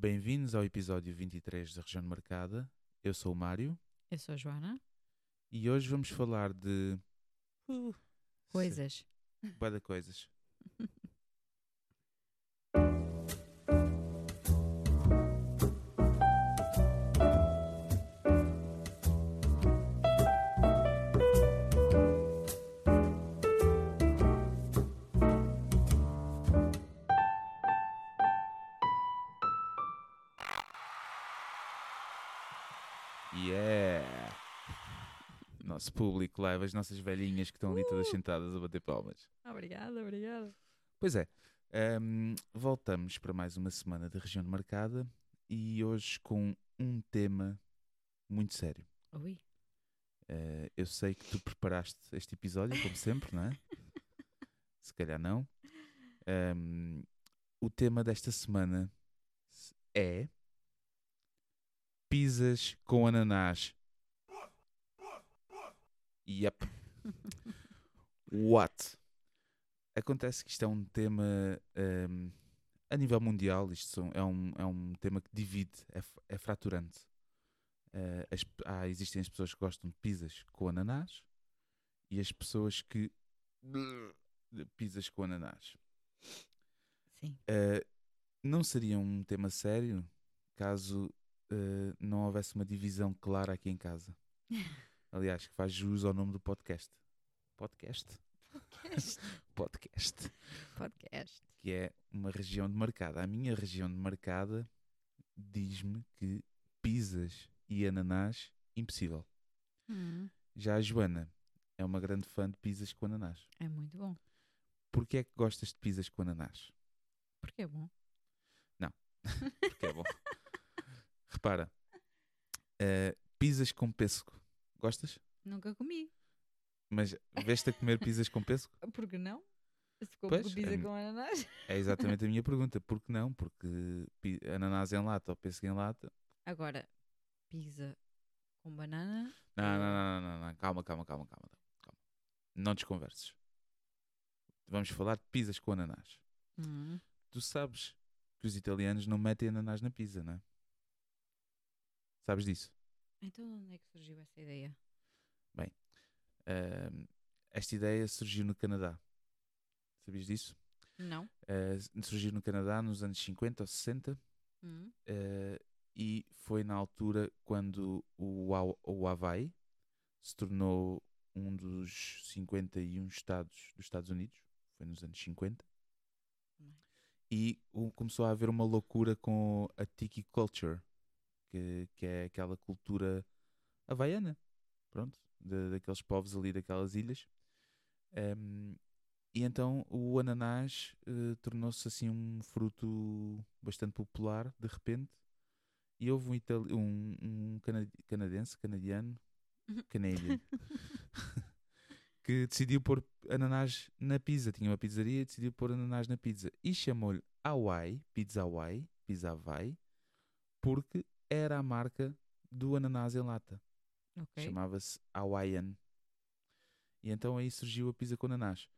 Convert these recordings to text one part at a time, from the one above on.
Bem-vindos ao episódio 23 da Região Marcada. Eu sou o Mário Eu sou a Joana. e hoje vamos falar de. Uh, Coisas. De coisas. Nosso público leva as nossas velhinhas que estão ali todas sentadas a bater palmas. Obrigada, obrigada. Pois é, hum, voltamos para mais uma semana da região marcada e hoje com um tema muito sério. Ui. Eh, eu sei que tu preparaste este episódio, como sempre, não é? Se calhar não. Hum, o tema desta semana é pizzas com ananás. Yep. What? Acontece que isto é um tema hum, a nível mundial, isto é, um, é um tema que divide, é, é fraturante. Eh, as há, existem as pessoas que gostam de pizzas com ananás e as pessoas que pizzas com ananás. Sim. Eh, não seria um tema sério caso eh, não houvesse uma divisão clara aqui em casa. Aliás, que faz jus ao nome do podcast. Podcast? Podcast. Podcast. Que é uma região demarcada. A minha região demarcada diz-me que pizzas e ananás, impossível. Hum, Já a Joana é uma grande fã de pizzas com ananás. é muito bom. Porquê é que gostas de pizzas com ananás? Porque é bom. Porque é bom. Repara, eh, pizzas com pêssego. Gostas? Nunca comi. Mas veste a comer pizzas com pêssego? Por que não? Se como Pois, pizza é- com ananás. É exatamente a minha pergunta. Por que não? Porque ananás em lata ou pêssego em lata. Agora, pizza com banana. Não, não, não, não, não, não. Calma, calma, calma, calma, calma. Não desconverses. Vamos falar de pizzas com ananás. Hum, Tu sabes que os italianos não metem ananás na pizza, não é? Sabes disso? Então, de onde é que surgiu essa ideia? Ahm, esta ideia surgiu no Canadá. Sabias disso? Não. Ah, surgiu no Canadá nos anos 50 ou 60 Hum, ah, e foi na altura quando o, o Havaí se tornou um dos 51 estados dos Estados Unidos. Foi nos anos 50. Bem. E começou a haver uma loucura com a tiki culture, que, que é aquela cultura havaiana, pronto, de- daqueles povos ali daquelas ilhas. Em, e então o ananás eh, tornou-se assim um fruto bastante popular de repente. E houve um, itali- um, um cana- canadense, canadiano, canadian, que decidiu pôr ananás na pizza. Tinha uma pizzaria e decidiu pôr ananás na pizza. E chamou-lhe Hawaii, Pizza Hawaii, Pizza Hawaii, porque era a marca do ananás em lata. ok. Chamava-se Hawaiian. E então aí surgiu a pizza com ananás.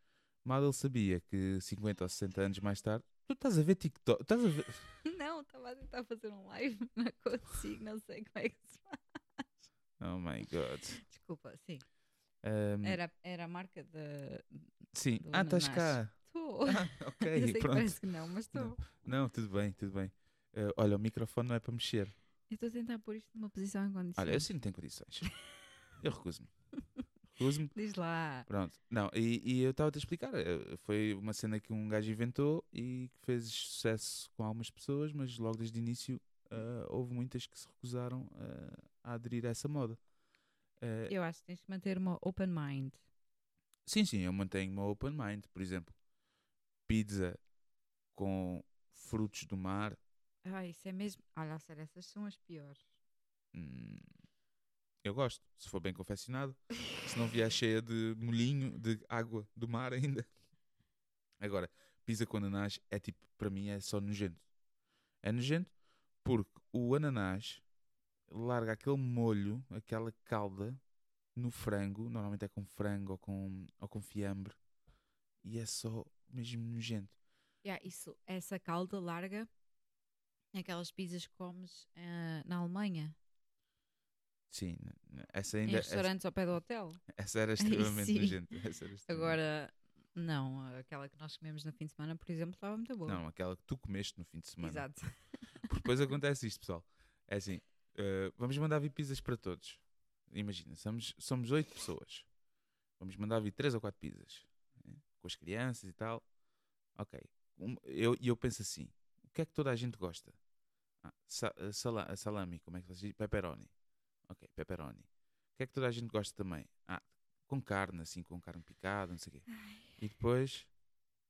Mal ele sabia que 50 ou 60 anos mais tarde. Tu estás a ver TikTok? Estás a ver. Não, estava a tentar fazer um live. Não consigo, não sei como é que se faz. Oh my god. Desculpa, sim. Ahm, Era, era a marca da. sim. do Ah, estás ananás. cá. Estou. Ah, Eu ok, sei que pronto. parece que não, mas estou. Não, tudo bem, tudo bem. Ah, olha, o microfone não é para mexer. Eu estou a tentar pôr isto numa posição em condições. Olha, eu assim não tenho condições. Eu recuso-me. Recuso-me. Diz lá. Pronto. Não, e, e eu estava-te a explicar. eh, Foi uma cena que um gajo inventou e que fez sucesso com algumas pessoas, mas logo desde o início ah, houve muitas que se recusaram ah, a aderir a essa moda. Eh, Eu acho que tens que manter uma open mind. Sim, sim, eu mantenho uma open mind. Por exemplo, pizza com frutos do mar. Ah, isso é mesmo. Olha, a sério, essas são as piores. hum, eu gosto, se for bem confeccionado. Se não vier cheia de molhinho, de água do mar ainda. Agora, pizza com ananás é tipo, para mim é só nojento. É nojento porque o ananás larga aquele molho, aquela calda no frango, normalmente é com frango ou com, ou com fiambre, e é só mesmo nojento. Yeah, isso, essa calda larga Aquelas pizzas que comes eh, na Alemanha, Sim, essa em ainda essa, restaurantes ao pé do hotel. essa era extremamente nojenta. Essa extremamente- Agora, não, aquela que nós comemos no fim de semana, por exemplo, estava muito boa. Não, aquela que tu comeste no fim de semana. Exato. Porque depois acontece isto, pessoal. É assim, eh, vamos mandar vir pizzas para todos. Imagina, somos, somos oito pessoas. Vamos mandar vir três ou quatro pizzas. né? Com as crianças e tal. Ok. Um- eu, e eu penso assim, o que é que toda a gente gosta? Ah, sa- eh, sala- salami, como é que se diz? Pepperoni. Ok, pepperoni. O que é que toda a gente gosta também? Ah, com carne, assim, com carne picada, não sei o quê. E depois,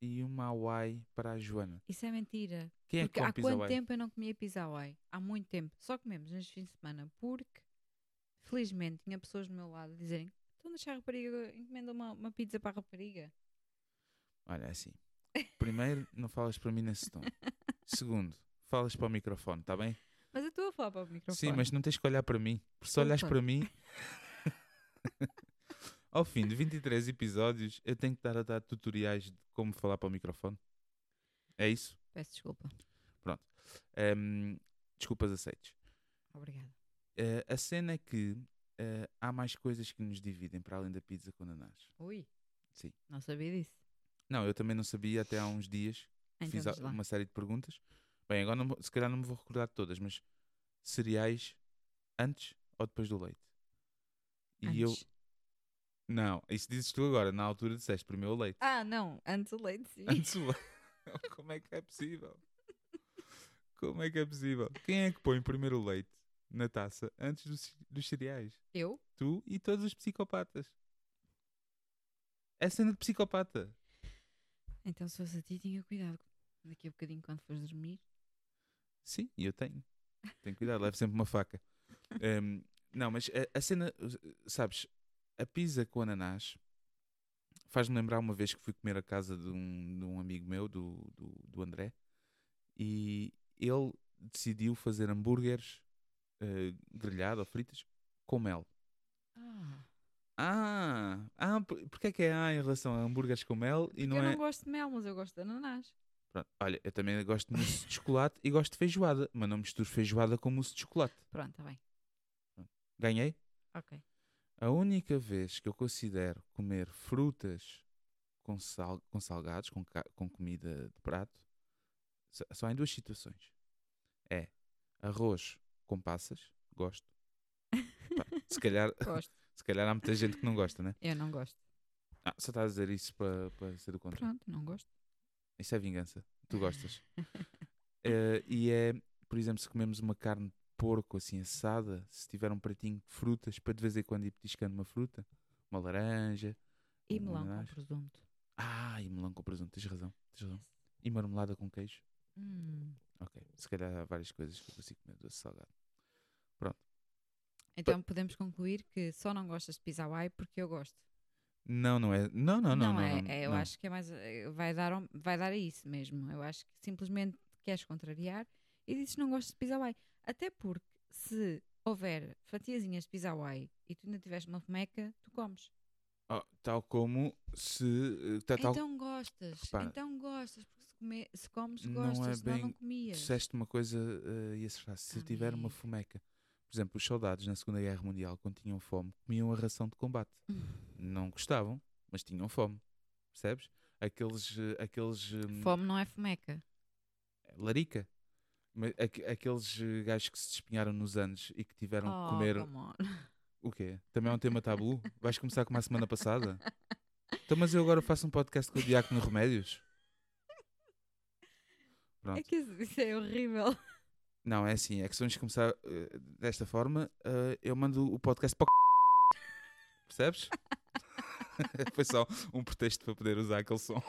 e uma Hawaii para a Joana. Isso é mentira. Quem é que Porque há quanto Hawaii? tempo eu não comia pizza Hawaii? Há muito tempo. Só comemos neste fim de semana porque, felizmente, tinha pessoas do meu lado a dizerem estão a deixar a rapariga, encomenda uma, uma pizza para a rapariga. Olha, é assim. Primeiro, não falas para mim nesse tom. Segundo, falas para o microfone, está bem? Mas eu estou a falar para o microfone. Sim, mas não tens que olhar para mim. Porque se olhares Desculpa. para mim. Ao fim de 23 episódios, eu tenho que estar a dar tutoriais de como falar para o microfone. É isso? Peço desculpa. Ehm, desculpas aceites. Obrigada. Eh, a cena é que eh, há mais coisas que nos dividem para além da pizza com ananás. Ui. Sim. Não sabia disso. Não, eu também não sabia até há uns dias. Então, fiz a- uma série de perguntas. Bem, agora não se calhar não me vou recordar de todas, mas cereais antes ou depois do leite? E eu. Antes. Não, isso dizes tu agora, na altura disseste primeiro o leite. Ah, não. Antes o leite, sim. Antes o leite. Como é que é possível? Como é que é possível? Quem é que põe primeiro o leite na taça antes dos, dos cereais? Eu? Tu e todos os psicopatas. É cena de psicopata. Então, se fosse a ti, tinha cuidado. Daqui a bocadinho, quando fores dormir. Sim, e eu tenho. Tenho cuidado, levo sempre uma faca. Ehm, não, mas a, a cena, uh, sabes, a pizza com ananás faz-me lembrar uma vez que fui comer a casa de um, de um amigo meu, do, do, do André, e ele decidiu fazer hambúrgueres grelhados ou fritos com mel. Ah. Ah, ah, por- porque é que é ah em relação a hambúrgueres com mel e Porque não eu é. não gosto de mel, mas eu gosto de ananás. Pronto, olha, eu também gosto de mousse de chocolate e gosto de feijoada, mas não misturo feijoada com mousse de chocolate. Pronto, está bem. Ganhei? Ok. A única vez que eu considero comer frutas com, sal, com salgados, com, com comida de prato, só- só em duas situações. É arroz com passas, gosto. Pá, se, calhar, Gosto. se calhar há muita gente que não gosta, né? Eu não gosto. Ah, só estás a dizer isso para, para ser do contrário. Pronto, não gosto. Isso é vingança. Tu gostas. Eh, e é, por exemplo, se comemos uma carne de porco assim assada, se tiver um pratinho de frutas, para de vez em quando ir petiscando uma fruta, uma laranja. E um melão com presunto. Ah, e melão com presunto, tens razão, tens razão. E marmelada com queijo. Hum. Ok, se calhar há várias coisas que eu consigo comer doce salgado. Então podemos concluir que só não gostas de pizza Hawaii porque eu gosto. Não, não é. Não, não, não. não, é, não, é, eu não. acho que é mais. eh, Vai dar, vai dar a isso mesmo. Eu acho que simplesmente queres contrariar e dizes que não gostas de pizza Hawaii. Até porque se houver fatiazinhas de pizza Hawaii e tu ainda tiveres uma fomeca, tu comes. Oh, tal como se. tá- tal, Então gostas. Repara, então gostas. Porque se, se comes, não gostas. é senão bem- não comias. disseste uma coisa eh, e acertaste. Se eu tiver uma fomeca. Por exemplo, os soldados na Segunda Guerra Mundial, quando tinham fome, comiam a ração de combate. Não gostavam, mas tinham fome. Percebes? Aqueles. eh, aqueles eh, Fome não é fomeca. larica. Mas aqu- aqueles eh, gajos que se despenharam nos anos e que tiveram Oh, que comer. come on. O quê? Também é um tema tabu? Vais começar como a semana passada? Então, mas eu agora faço um podcast com o Diácono Remédios? Pronto. É que isso, isso é horrível. Não, é assim, é que se vamos começar eh, desta forma, eh, eu mando o podcast para o Percebes? Foi só um pretexto para poder usar aquele som.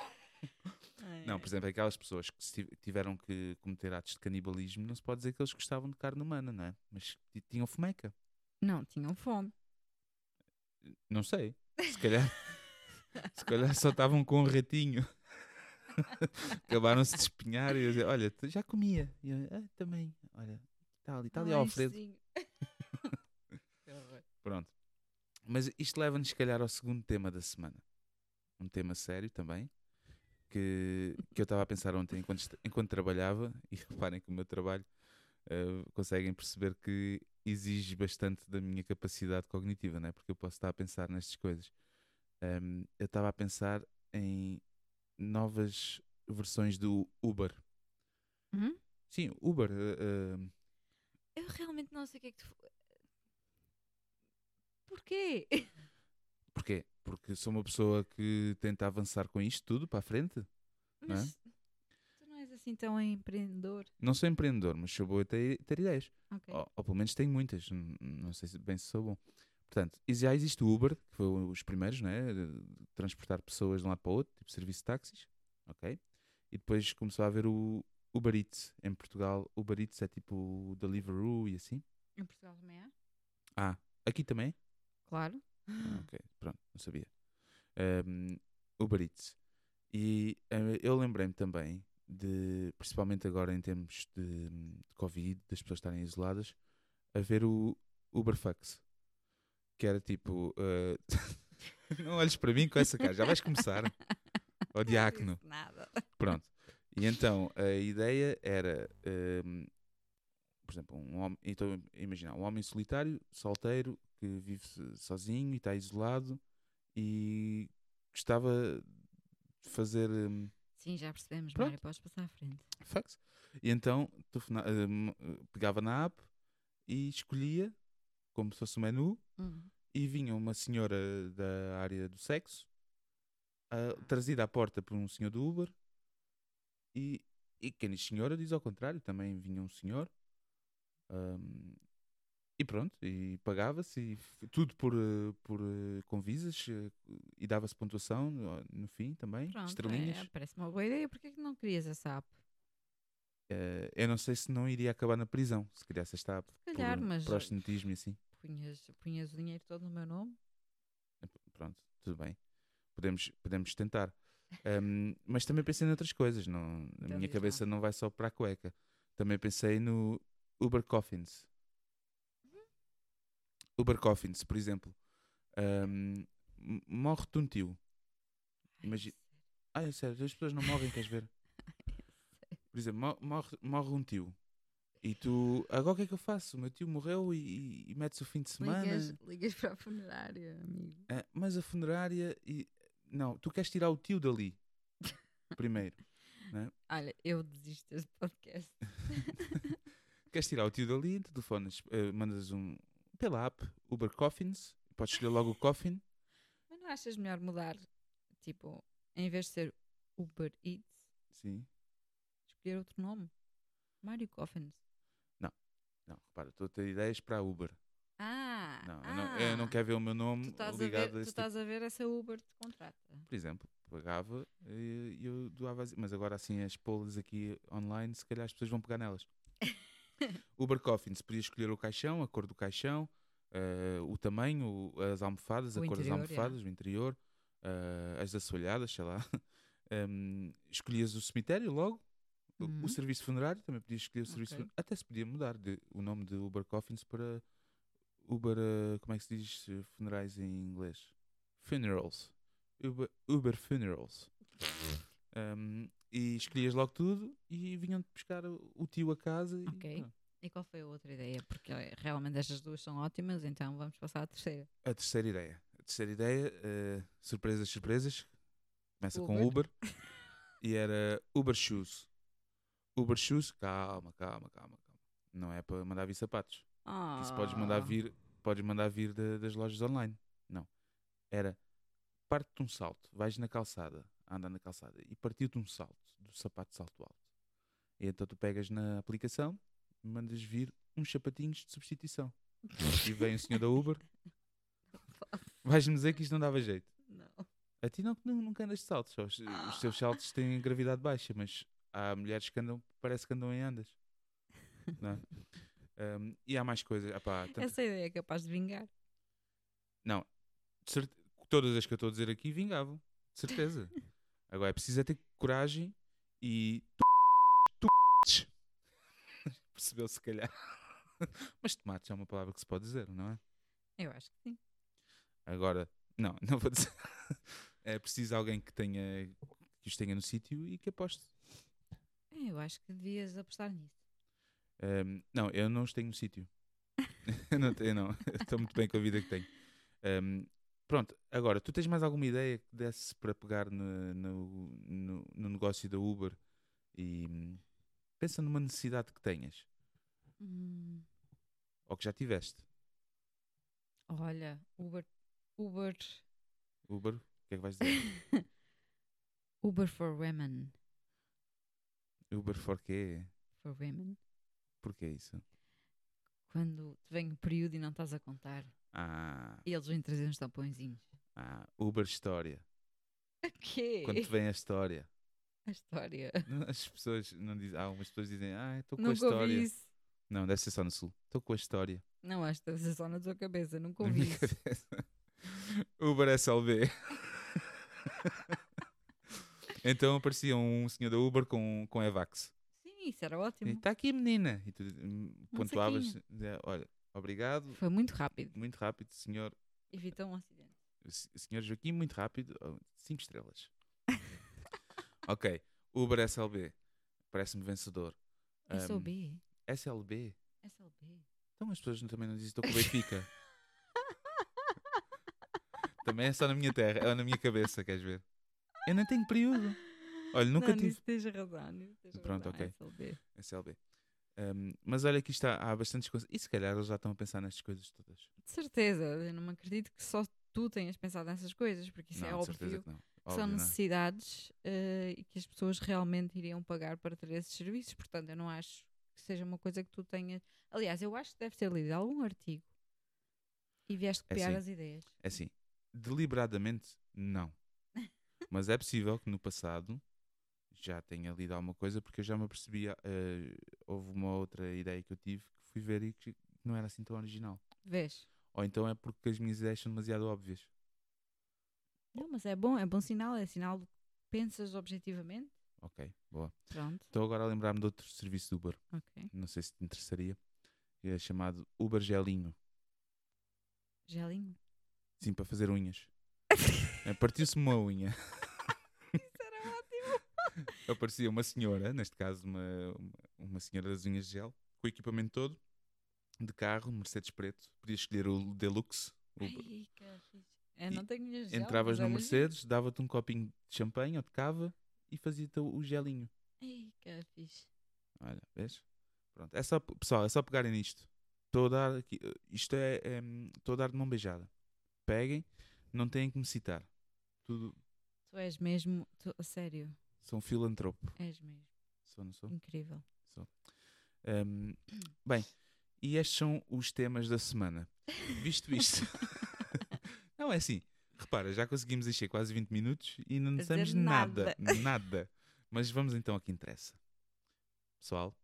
Não, por exemplo, aquelas pessoas que tiveram que cometer atos de canibalismo, não se pode dizer que eles gostavam de carne humana, não é? Mas ti- tinham fomeca. Não, tinham fome. Não sei. Se calhar, se calhar só estavam com um ratinho. Acabaram-se de espinhar e eu dizer, olha, já comia. E eu, ah, também, olha, está ali, está ali Ai, Alfredo. Pronto. Mas isto leva-nos, se calhar, ao segundo tema da semana. Um tema sério também, que, que eu estava a pensar ontem enquanto, enquanto trabalhava, e reparem que o meu trabalho eh, conseguem perceber que exige bastante da minha capacidade cognitiva, né? porque eu posso estar a pensar nestas coisas. Ahm, eu estava a pensar em novas versões do Uber. Uhum. Sim, Uber. eh, eh, Eu realmente não sei o que é que tu. Porquê? porquê? Porque sou uma pessoa que tenta avançar com isto tudo para a frente. Não é? Mas tu não és assim tão empreendedor. Não sou empreendedor, mas sou boa a ter, ter ideias. Ok. Ou, ou pelo menos tenho muitas. Não sei se bem se sou bom. Portanto, já existe o Uber, que foi os primeiros, né? de transportar pessoas de um lado para o outro, tipo serviço de táxis. Ok? E depois começou a haver o Uber Eats. Em Portugal, Uber Eats é tipo o Deliveroo e assim. Em Portugal também há? Ah, aqui também? Claro. Ah, ok, pronto, não sabia. Um, Uber Eats. E eh, eu lembrei-me também de, principalmente agora em termos de, de Covid, das pessoas estarem isoladas, a ver o Uberfax. Que era tipo. eh, não olhes para mim com essa cara, já vais começar. Ó diácono. Nada. Pronto. E então a ideia era, ehm, por exemplo, um homem, então imagina, um homem solitário, solteiro, que vive so- sozinho e está isolado e gostava de fazer ehm, Sim, já percebemos, Pronto. Mário. Podes passar à frente. fax. E então ehm, pegava na app e escolhia como se fosse um menu Hum. e vinha uma senhora da área do sexo, ah, trazida à porta por um senhor do Uber, e, e quem diz senhora diz ao contrário, também vinha um senhor, ahm, e pronto, e pagava-se, tudo por, eh, por eh, com visas, eh, e dava-se pontuação no, no fim também, Pronto, estrelinhas. é, parece uma boa ideia. Porquê que não querias essa app? Eh, eu não sei se não iria acabar na prisão, se criasse esta app, Se calhar, por mas proxenetismo e assim. Punhas, punhas o dinheiro todo no meu nome. Pronto, tudo bem. Podemos, podemos tentar. Ahm, mas também pensei noutras coisas. Não, a Então minha cabeça não vai só para a cueca. Também pensei no Uber Coffins. Uhum. Uber Coffins, por exemplo. Ahm, m- Morre-te um tio. Ai, Imagi- sério. Ah, é sério, as pessoas não morrem, queres ver? Por exemplo, mo- morre, morre um tio. E tu, agora o que é que eu faço? O meu tio morreu e, e, e metes o fim de semana. Ligas, ligas para a funerária, amigo. Ah, mas a funerária e. Não, tu queres tirar o tio dali. Primeiro. Olha, eu desisto deste podcast. Queres tirar o tio dali, telefones, eh, mandas um. pela app, Uber Coffins, podes escolher logo o coffin. Mas não achas melhor mudar, tipo, em vez de ser Uber Eats, Sim. escolher outro nome? Mário Coffins. Não, repara, estou a ter ideias para a Uber. Ah! Não, eu, ah, não, eu não quero ver o meu Tu nome estás, a ligado ver, a tu esse tipo. estás a ver essa Uber te contrata. Por exemplo, pagava e eu doava. as- Mas agora assim, as polas aqui online, se calhar as pessoas vão pegar nelas. Uber Coffins, podia escolher o caixão, a cor do caixão, eh, o tamanho, as almofadas, a O cor das almofadas, o interior, eh, as assoalhadas, sei lá. Em, escolhias o cemitério logo, Uhum. o serviço funerário, também podias escolher o serviço Ok. funerário. Até se podia mudar de, o nome de Uber Coffins para Uber, eh, como é que se diz eh, funerais em inglês? Funerals. Uber, Uber Funerals. Um, e escolhias logo tudo e vinham-te buscar o, o tio a casa. E, Ok. pronto. E qual foi a outra ideia? Porque realmente estas duas são ótimas, então vamos passar à terceira. A terceira ideia. A terceira ideia, eh, surpresas, surpresas. Começa com Uber. Uber. e era Uber Shoes. Uber Shoes, calma, calma, calma, calma. Não é para mandar vir sapatos. Isso podes mandar Ah. vir, podes mandar vir da- das lojas online. Não. Era parte-te um salto, vais na calçada, a andar na calçada e partiu-te um salto do sapato de salto alto. E então tu pegas na aplicação mandas vir uns sapatinhos de substituição. E vem o senhor da Uber. Vais-me dizer que isto não dava jeito. Não. A ti não, nu- nunca andas de saltos. Os, os teus saltos têm gravidade baixa, mas há mulheres que andam, parece que andam em andas. Não é? Um, e há mais coisas. Epá, tanta- Essa ideia é capaz de vingar. Não, de certe- todas as que eu estou a dizer aqui vingavam, de certeza. Agora é preciso é ter coragem e tu, tu percebeu se calhar. Mas tomates é uma palavra que se pode dizer, não é? Eu acho que sim. Agora, não, não vou dizer. É preciso alguém que tenha que os tenha no sítio e que aposte. Eu acho que devias apostar nisso. Um, não, eu não tenho no sítio. não tenho, não. Estou muito bem com a vida que tenho. Um, pronto, agora, tu tens mais alguma ideia que desse para pegar no, no, no, no negócio da Uber e hum, pensa numa necessidade que tenhas Hum, ou que já tiveste? olha, Uber, Uber, Uber, o que é que vais dizer? Uber for women, Uber for quê? for women. Porquê isso? Quando te vem o período e não estás a contar, Ah, e eles vêm trazer uns tampõezinhos. ah, Uber História. O quê? Quando te vem a história. A história. As pessoas não dizem, ah, umas pessoas dizem, ah, estou com a Nunca história. isso. Não, deve ser só no sul. Estou com a história. Não, acho que deve ser só na tua cabeça. Nunca ouvi isso. Uber SLB. então aparecia um senhor da Uber com, com Evax. Sim, isso era ótimo. está aqui, menina. E tu hum, Um pontuavas, dizia, olha, obrigado, Foi muito rápido. muito rápido, senhor, Evitou um acidente. senhor Joaquim, muito rápido, oh, cinco estrelas. ok, Uber SLB, parece-me vencedor. Um, SOB. SLB, SLB. então as pessoas também não dizem estou com o Benfica. também é só na minha terra, é na minha cabeça, queres ver? Eu não tenho período. Olha, nunca não, tive. tens razão. Tens Pronto, razão, ok. SLB. SLB. Um, mas olha que isto há, bastantes coisas. E se calhar eles já estão a pensar nestas coisas todas. De certeza. Eu não me acredito que só tu tenhas pensado nessas coisas, porque isso não, é óbvio. que não. Óbvio, são é? necessidades eh, e que as pessoas realmente iriam pagar para ter esses serviços. Portanto, eu não acho que seja uma coisa que tu tenhas. Aliás, eu acho que deve ter lido algum artigo e vieste É copiar assim. as ideias. É assim, deliberadamente, não. Mas é possível que no passado já tenha lido alguma coisa, porque eu já me apercebia. eh, houve uma outra ideia que eu tive que fui ver e que não era assim tão original. Vês? Ou então é porque as minhas ideias são demasiado óbvias. Não, mas é bom, é bom sinal, é sinal de que pensas objetivamente. Ok, boa. Pronto, Estou agora a lembrar-me de outro serviço de Uber. ok. Não sei se te interessaria. É chamado Uber Gelinho. Gelinho. Sim, para fazer unhas. É, Partiu-se uma unha. Aparecia uma senhora, neste caso uma, uma, senhora das unhas de gel, com o equipamento todo, de carro, Mercedes preto. Podias escolher o Deluxe. o- Ai. Eu E não tenho unhas de gel, entravas no Mercedes, dava-te um copinho de champanhe ou de cava e fazia-te o gelinho. Ai, que fixe. Olha, vês? Pronto. É só, pessoal, é só pegarem nisto. Estou a dar aqui, isto é, é, estou a dar de mão beijada. Peguem, não têm que me citar. Tudo, Tu és mesmo, tu, sério, sou um filantropo. és mesmo. Sou, não sou? Incrível. Um, bem, e estes são os temas da semana. Visto isto. não é assim. Repara, já conseguimos encher quase 20 minutos e não dissemos nada. nada. Nada. Mas vamos então ao que interessa. Pessoal,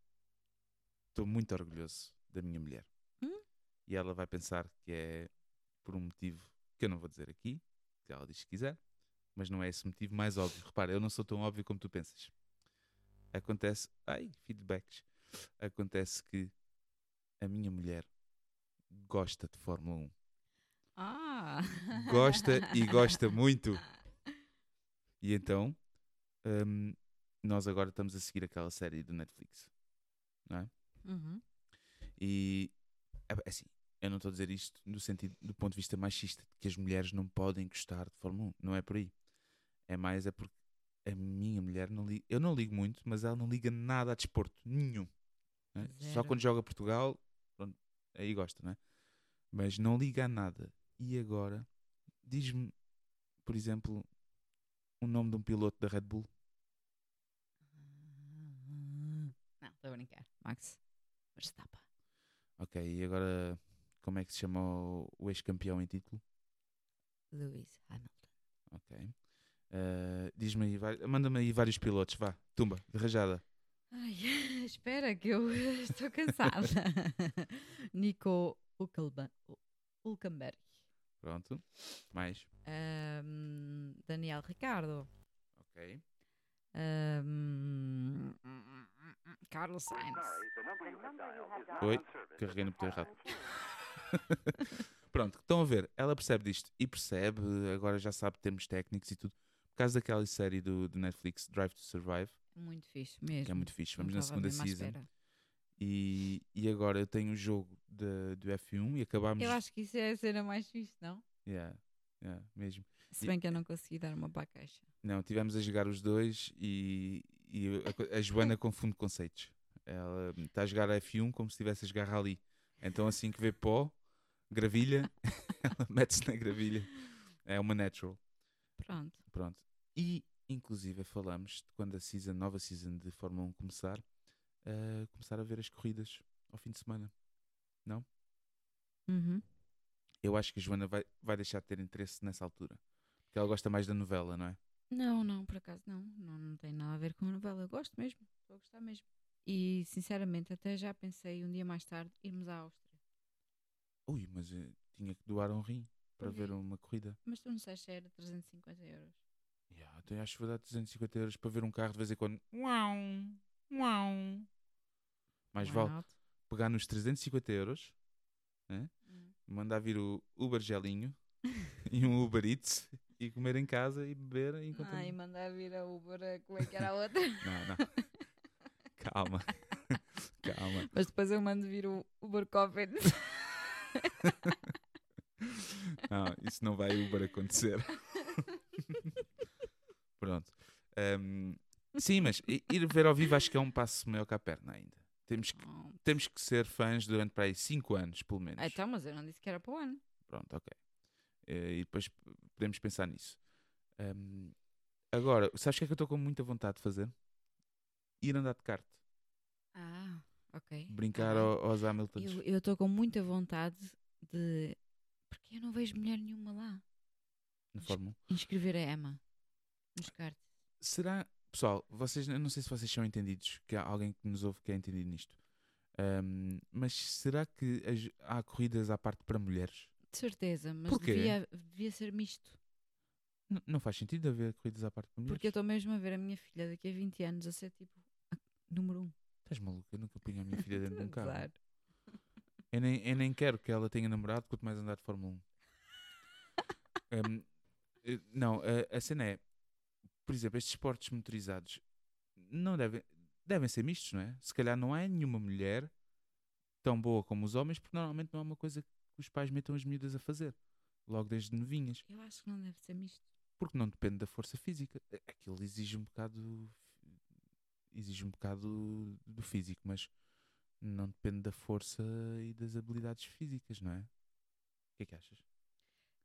estou muito orgulhoso da minha mulher. Hum? E ela vai pensar que é por um motivo que eu não vou dizer aqui, que ela diz que quiser, mas não é esse motivo mais óbvio. Repara, eu não sou tão óbvio como tu pensas. Acontece. Ai, feedbacks. Acontece que a minha mulher gosta de Fórmula 1. Ah! Gosta e gosta muito. E então, hum, nós agora estamos a seguir aquela série do Netflix. Não é? Uhum. E é é assim, eu não estou a dizer isto no sentido do ponto de vista machista, de que as mulheres não podem gostar de Fórmula 1. Não é por aí. É mais é porque a minha mulher não liga. Eu não ligo muito, mas ela não liga nada a desporto. Nenhum. não é? Só quando joga Portugal, pronto, aí gosta, não é? Mas não liga a nada. E agora, diz-me, por exemplo, o nome de um piloto da Red Bull. Não, estou a brincar. Max Verstappen. Ok, e agora, como é que se chama o, o ex-campeão em título? Lewis Hamilton. Ok. Eh, Diz-me aí, manda-me aí vários pilotos, vá, tumba, de rajada. Ai, espera que eu estou cansada. Nico Hulkenberg. Pronto. Mais. Ahm, Daniel Ricardo. Ok. Ahm, Carlos Sainz. Oi, carreguei no botão errado. Pronto, estão a ver, ela percebe disto e percebe, agora já sabe termos técnicos e tudo. Por causa daquela série do, do Netflix, Drive to Survive, Muito fixe mesmo. que é muito fixe. Não Vamos na estava segunda season. E, e agora eu tenho o jogo de- do F1 e acabámos. Eu acho que isso é a cena mais fixe, não? Yeah, yeah, mesmo. Se E- bem que eu não consegui dar uma para a caixa. Não, tivemos a jogar os dois e, e a a, Joana confunde conceitos. Ela está a jogar F1 como se estivesse a jogar rally. Então assim que vê pó, gravilha, ela mete-se na gravilha. É uma natural. Pronto. Pronto. E inclusive falamos de quando a season, nova season de Fórmula 1 começar, uh, começar a ver as corridas ao fim de semana. Uhum. Eu acho que a Joana vai, vai deixar de ter interesse nessa altura. Porque ela gosta mais da novela, não é? Não, não, por acaso não. Não, não tem nada a ver com a novela. Eu gosto mesmo. Estou a gostar mesmo. E sinceramente, até já pensei um dia mais tarde irmos à Áustria. Ui, mas eh, tinha que doar um rim para ver uma corrida. Mas tu não sabes se era 350 euros. Yeah, então acho que vou dar 250 euros para ver um carro de vez em quando. Uau, uau. Mais Why vale not? pegar nos 350 euros, Hum. mandar vir o Uber Gelinho e um Uber Eats e comer em casa e beber enquanto. Ai, mandar vir a Uber, a- como é que era a outra? Não, não. Calma. Calma. Mas depois eu mando vir o Uber Coffee. Não, isso não vai Uber acontecer. Pronto. Ahm, sim, mas ir ver ao vivo acho que é um passo maior que a perna ainda. Temos que, Oh, temos que ser fãs durante para aí 5 anos, pelo menos. Então, mas eu não disse que era para o ano. Pronto, ok. Eh, e depois podemos pensar nisso. Ahm, agora, sabes o que é que eu estou com muita vontade de fazer? Ir andar de kart. Ah, ok. Brincar ao- aos Hamiltons. Eu eu estou com muita vontade de. Porque eu não vejo mulher nenhuma lá. Na Fórmula 1. Inscrever a Emma nos. Será, pessoal, vocês, eu não sei se vocês são entendidos, que há alguém que nos ouve que é entendido nisto. Ahm, mas será que as- há corridas à parte para mulheres? De certeza, mas Porquê? devia, devia ser misto. N- não faz sentido haver corridas à parte para mulheres. Porque eu estou mesmo a ver a minha filha daqui a 20 anos a ser tipo a número 1. Um. Estás maluco? Eu nunca punha a minha filha dentro de um carro. Azar. Eu nem, eu nem quero que ela tenha namorado, quanto mais andar de Fórmula 1. Hum, eh, não, a, a cena é, por exemplo, estes esportes motorizados não devem, devem ser mistos, não é? Se calhar não há nenhuma mulher tão boa como os homens, porque normalmente não é uma coisa que os pais metam as miúdas a fazer, logo desde novinhas, Eu acho que não deve ser misto. porque não depende da força física. A- Aquilo exige um bocado exige um bocado do físico, mas não depende da força e das habilidades físicas, não é? O que é que achas?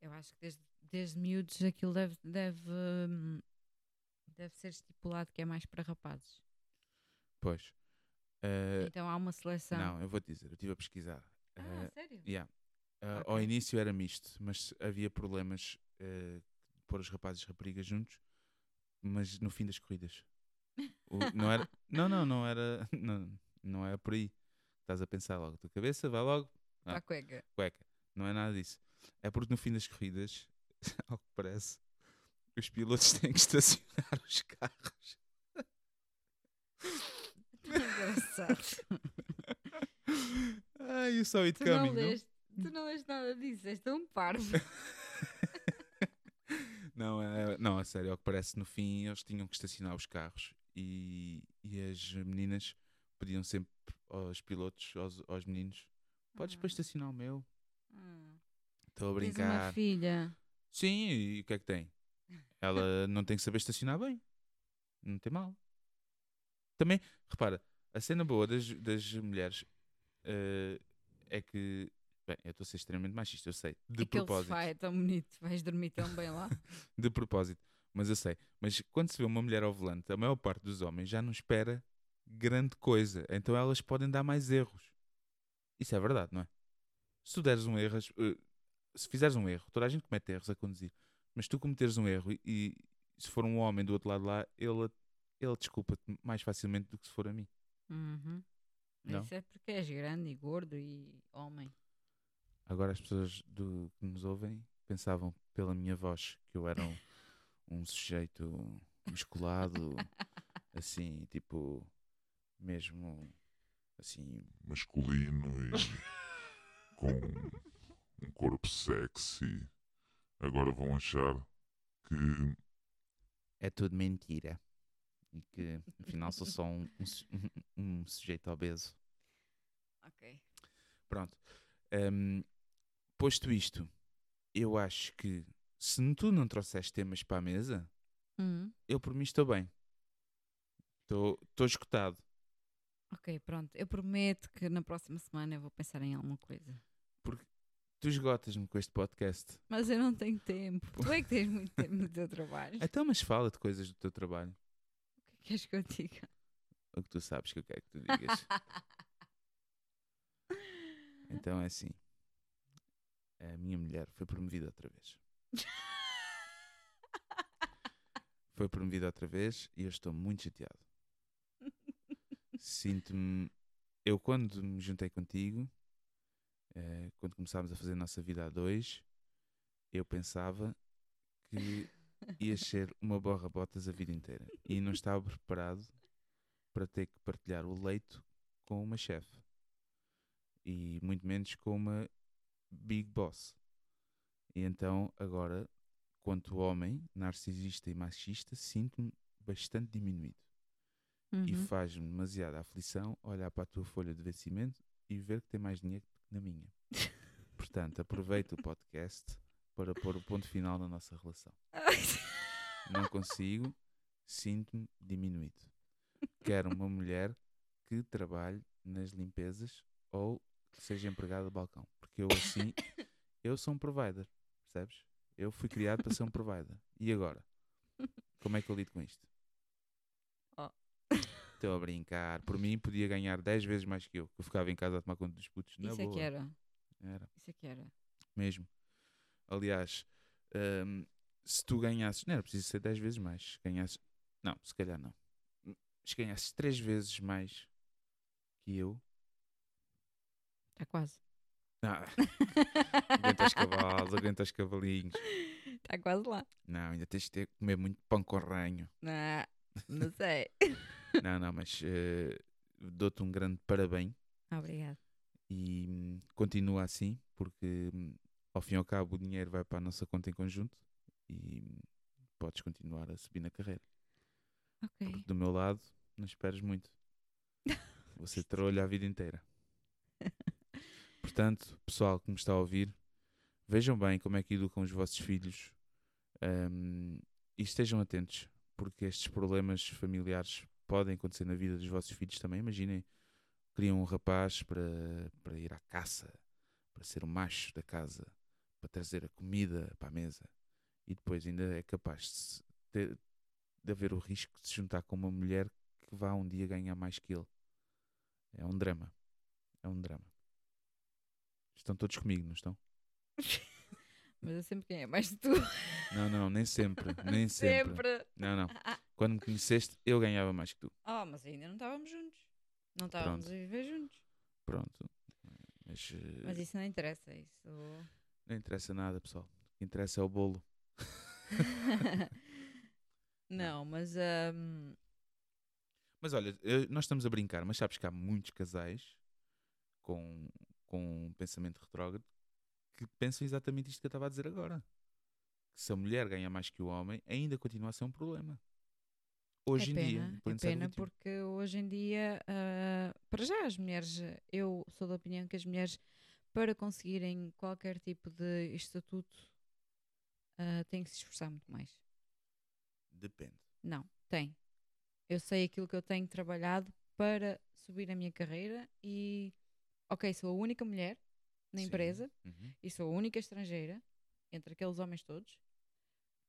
Eu acho que desde, desde miúdos aquilo deve, deve, hum, deve ser estipulado que é mais para rapazes. Pois. Eh, Então há uma seleção. não, eu vou-te dizer, eu estive a pesquisar. Ah, Eh, sério? yeah. Eh, Ok. Ao início era misto, mas havia problemas de pôr os rapazes e raparigas juntos, mas no fim das corridas. O- não era. Não, não, não era. Não, não é por aí. Estás a pensar logo, a tua cabeça vai logo, Para Ah. a cueca. cueca. Não é nada disso. É porque no fim das corridas, ao que parece, os pilotos têm que estacionar os carros. Engraçado. Ai, you saw it tu, não coming, não? leste, tu não leste nada disso, és tão parvo. Não, é, não, a sério, ao que parece, no fim eles tinham que estacionar os carros e, e as meninas pediam sempre aos pilotos, aos, aos meninos: Podes depois estacionar o meu? Hum. Estou a Tens uma brincar. filha. Sim, e o que é que tem? Ela não tem que saber estacionar bem. Não tem mal. Também, repara, a cena boa das, das mulheres eh, é que. Bem, eu estou a ser extremamente machista, eu sei. De Aquele propósito. sofá é tão bonito, vais dormir tão bem lá. de propósito, mas eu sei. Mas quando se vê uma mulher ao volante, a maior parte dos homens já não espera grande coisa. Então elas podem dar mais erros. Isso é verdade, não é? Se tu deres um erro, eh, se fizeres um erro, toda a gente comete erros a conduzir, mas tu cometeres um erro e, e se for um homem do outro lado lá, ele, ele desculpa-te mais facilmente do que se for a mim. Uhum. Não? Isso é porque és grande e gordo e homem. Agora as pessoas do, que nos ouvem pensavam pela minha voz que eu era um, um sujeito musculado, assim, tipo, mesmo assim, masculino e com um corpo sexy. Agora vão achar que é tudo mentira. E que afinal sou só um, um um sujeito obeso. Ok. Pronto. Hum, posto isto, eu acho que se tu não trouxeste temas para a mesa, Uhum. eu por mim estou bem. Estou escutado. Ok, pronto. Eu prometo que na próxima semana eu vou pensar em alguma coisa. Tu esgotas-me com este podcast. Mas eu não tenho tempo. Tu é que tens muito tempo no teu trabalho. Então, mas fala de coisas do teu trabalho. O que queres que eu diga? O que tu sabes que eu quero que tu digas. então é assim. A minha mulher foi promovida outra vez. Foi promovida outra vez e eu estou muito chateado. Sinto-me. Eu, quando me juntei contigo, eh, quando começámos a fazer a nossa vida a dois, eu pensava que ias ser uma borra-botas a vida inteira. E não estava preparado para ter que partilhar o leito com uma chefe. E muito menos com uma big boss. E então, agora, quanto homem, narcisista e machista, sinto-me bastante diminuído. E Uhum. faz-me demasiada aflição olhar para a tua folha de vencimento e ver que tem mais dinheiro na minha. Portanto, aproveita o podcast para pôr o ponto final na nossa relação. Não consigo, sinto-me diminuído. Quero uma mulher que trabalhe nas limpezas ou que seja empregada de balcão. Porque eu assim, eu sou um provider, percebes? Eu fui criado para ser um provider. E agora? Como é que eu lido com isto? Estou a brincar. Por mim, podia ganhar 10 vezes mais que eu. Que eu ficava em casa a tomar conta dos putos. Na Isso é boa. que era. Era Isso é que era. mesmo. Aliás, hum, se tu ganhasses, não era preciso ser 10 vezes mais. Se ganhasses, não, se calhar não. Se ganhasses 3 vezes mais que eu, Está quase. ah, aguenta os cavalos, aguenta os cavalinhos. Está quase lá. Não, ainda tens de ter, comer muito pão com ranho. Não, não sei. Não, não, mas eh, dou-te um grande parabéns Obrigada. e hum, continua assim, porque hum, ao fim e ao cabo o dinheiro vai para a nossa conta em conjunto e hum, podes continuar a subir na carreira. Ok. Porque do meu lado, não esperes muito. Ser trolho a vida inteira. Portanto, pessoal que me está a ouvir, vejam bem como é que educam os vossos filhos ahm, e estejam atentos, porque estes problemas familiares podem acontecer na vida dos vossos filhos também. Imaginem, criam um rapaz para, para ir à caça, para ser o macho da casa, para trazer a comida para a mesa e depois ainda é capaz de, ter- de haver o risco de se juntar com uma mulher que vá um dia ganhar mais que ele. É um drama. É um drama. Estão todos comigo, não estão? Mas eu sempre ganhei mais de tu. Não, não, nem sempre. Nem sempre. Sempre. Não, não. Quando me conheceste, eu ganhava mais que tu. Oh, mas ainda não estávamos juntos. Não estávamos a Pronto. viver juntos. Pronto. Mas, eh, Mas isso não interessa. Isso. não interessa nada, pessoal. O que interessa é o bolo. não, mas. ahm, Mas olha, eh, nós estamos a brincar, mas sabes que há muitos casais com, com um pensamento retrógrado que pensam exatamente isto que eu estava a dizer agora. Que se a mulher ganha mais que o homem, ainda continua a ser um problema. Hoje é em pena, dia. é pena XXI. porque hoje em dia, ah, para já as mulheres, eu sou da opinião que as mulheres, para conseguirem qualquer tipo de estatuto, ah, têm que se esforçar muito mais. Depende. Não, tem. Eu sei aquilo que eu tenho trabalhado para subir a minha carreira e, ok, sou a única mulher na Sim. empresa Uhum. e sou a única estrangeira entre aqueles homens todos,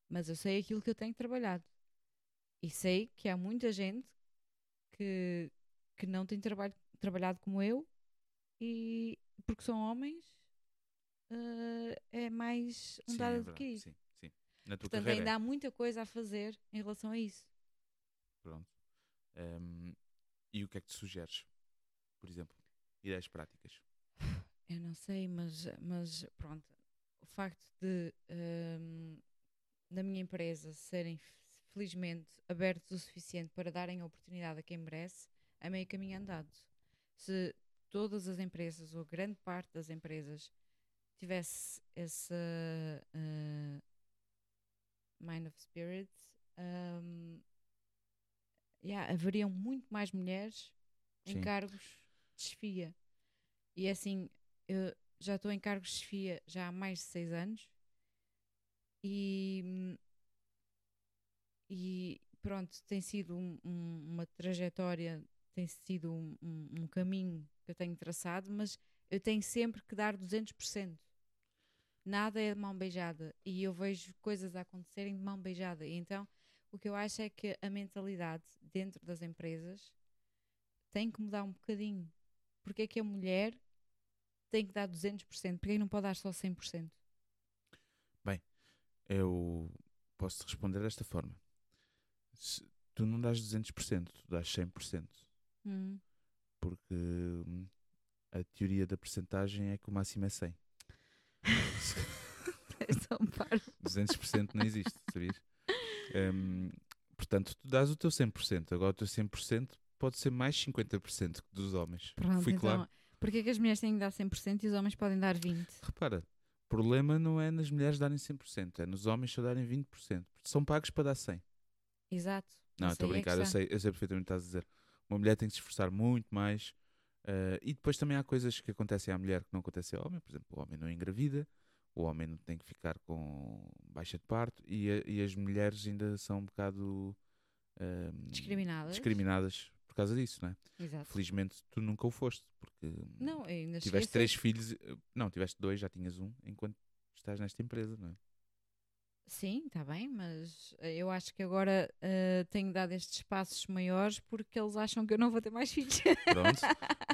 mas eu sei aquilo que eu tenho trabalhado. E sei que há muita gente que, que não tem trabalho, trabalhado como eu e porque são homens eh, é mais um Sim, dado é do que isso. Sim, sim. Na tua Portanto, carreira. ainda é. há muita coisa a fazer em relação a isso. Pronto. Ehm, e o que é que tu sugeres? Por exemplo, ideias práticas. Eu não sei, mas, mas pronto. O facto de hum, na minha empresa serem felizmente abertos o suficiente para darem a oportunidade a quem merece, é meio caminho andado. Se todas as empresas, ou grande parte das empresas, tivesse essa uh, mind of spirit, hum, yeah, haveriam muito mais mulheres em Sim. cargos de chefia. E assim, eu já estou em cargos de chefia já há mais de seis anos e, e pronto, tem sido um- um- uma trajetória, tem sido um, um- caminho que eu tenho traçado, mas eu tenho sempre que dar 200%. Nada é de mão beijada e eu vejo coisas a acontecerem de mão beijada. E então, o que eu acho é que a mentalidade dentro das empresas tem que mudar um bocadinho. Porque é que a mulher tem que dar 200%? Porque é que não pode dar só 100%? Eu posso responder desta forma. Se tu não dás 200%, tu dás 100%. Hum. Porque hum, a teoria da percentagem é que o máximo é 100. És tão parvo. 200% não existe, sabias? Hum, portanto, tu dás o teu 100%. Agora o teu 100% pode ser mais 50% que dos homens. Pronto, Fui então, claro. Porque é que as mulheres têm que dar 100% e os homens podem dar 20%? Repara, o problema não é nas mulheres darem 100%, é nos homens só darem 20%. Porque são pagos para dar 100%. Exato. Não, estou a é brincar, eu sei, eu sei perfeitamente o que estás a dizer. Uma mulher tem que se esforçar muito mais. eh, e depois também há coisas que acontecem à mulher que não acontecem ao homem. Por exemplo, o homem não engravida, o homem não tem que ficar com baixa de parto e, a- e as mulheres ainda são um bocado ehm, Discriminadas. discriminadas por causa disso, não é? Exato. Felizmente tu nunca o foste, porque Não, tiveste três filhos, eh, não, tiveste dois, já tinhas um, enquanto estás nesta empresa, não é? Sim, está bem, mas eh, eu acho que agora eh, tenho dado estes passos maiores porque eles acham que eu não vou ter mais filhos. Pronto,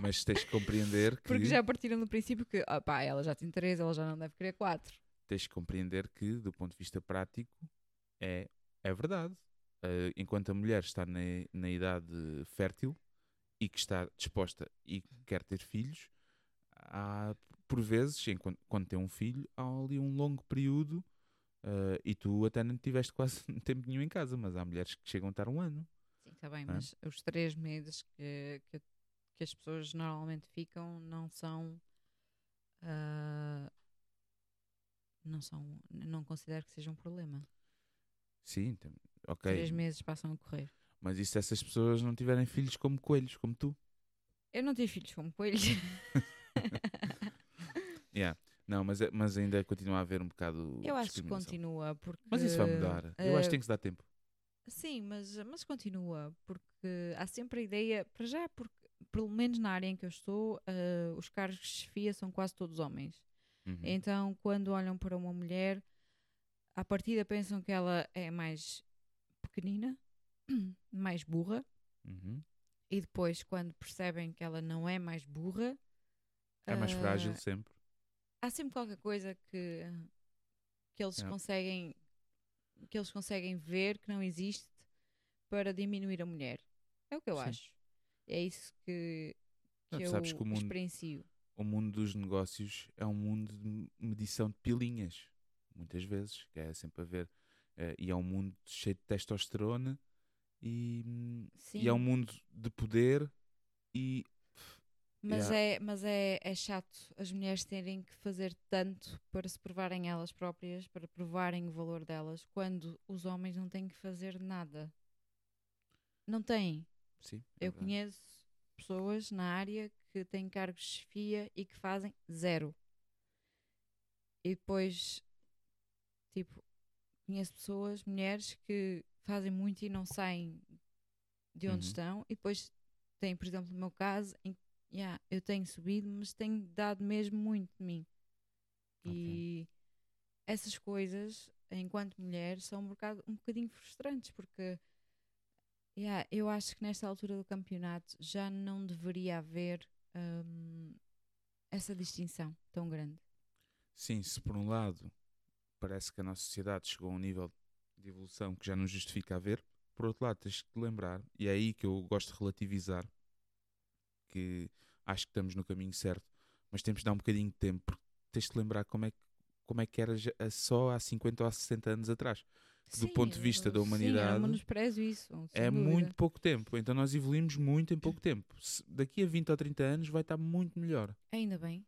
mas tens que compreender que porque já partiram do princípio que, ah pá, ela já tem três, ela já não deve querer quatro. tens que compreender que, do ponto de vista prático, é, é verdade. Eh, enquanto a mulher está na, na idade fértil e que está disposta e quer ter filhos, há, por vezes, enquanto, quando tem um filho, há ali um longo período eh, e tu até não tiveste quase tempo nenhum em casa, mas há mulheres que chegam a estar um ano. Sim, está bem, Ah. mas os três meses que, que, que as pessoas normalmente ficam não são. ah, não são. Não considero que seja um problema. Sim, ok. Três meses passam a correr. Mas e se essas pessoas não tiverem filhos como coelhos, como tu? Eu não tive filhos como coelhos. Yeah. Não, mas, é- mas ainda continua a haver um bocado. eu acho que continua porque. Mas isso vai mudar. Eu acho que ah, tem que se dar tempo. Sim, mas, mas continua, porque há sempre a ideia, para já, porque pelo menos na área em que eu estou, ah, os cargos de chefia são quase todos homens. Uhum. Então, quando olham para uma mulher, à partida pensam que ela é mais pequenina, mais burra, Uhum. e depois, quando percebem que ela não é mais burra, É mais ah, frágil sempre. Há sempre qualquer coisa que, que eles Yeah. conseguem que eles conseguem ver que não existe para diminuir a mulher. É o que eu Sim. acho. É isso que, Não, que tu eu sabes que o mundo- experiencio. O mundo dos negócios é um mundo de medição de pilinhas, muitas vezes, que é sempre a ver. eh, e é um mundo cheio de testosterona e, hum, e é um mundo de poder e mas, yeah. é, mas é, é chato as mulheres terem que fazer tanto para se provarem elas próprias, para provarem o valor delas, quando os homens não têm que fazer nada. Não têm. sim, é Eu verdade. conheço pessoas na área que têm cargos de chefia e que fazem zero. E depois, tipo, conheço pessoas, mulheres, que fazem muito e não saem de onde Uhum. estão. E depois tem, por exemplo, no meu caso, em que yeah, eu tenho subido, mas tenho dado mesmo muito de mim. Ok. E essas coisas, enquanto mulher, são um, bocado, um bocadinho frustrantes, porque yeah, eu acho que nesta altura do campeonato já não deveria haver hum, essa distinção tão grande. Sim, se por um lado parece que a nossa sociedade chegou a um nível de evolução que já não justifica haver, por outro lado tens que te lembrar, e é aí que eu gosto de relativizar, que acho que estamos no caminho certo, mas temos de dar um bocadinho de tempo, porque tens de lembrar como é que, como é que era só há 50 ou há 60 anos atrás. Do ponto de vista da Sim, humanidade, menosprezo isso. é dúvida. muito pouco tempo, então nós evoluímos muito em pouco tempo. Daqui a 20 ou 30 anos vai estar muito melhor. Ainda bem,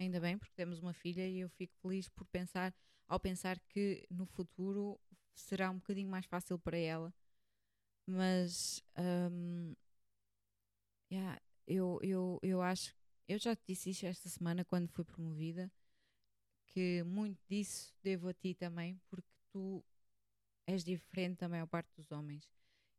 ainda bem, porque temos uma filha e eu fico feliz por pensar, ao pensar que no futuro será um bocadinho mais fácil para ela. Mas hum, yeah, eu, eu, eu acho, eu já te disse isto esta semana quando fui promovida, que muito disso devo a ti também, porque tu és diferente da maior parte dos homens.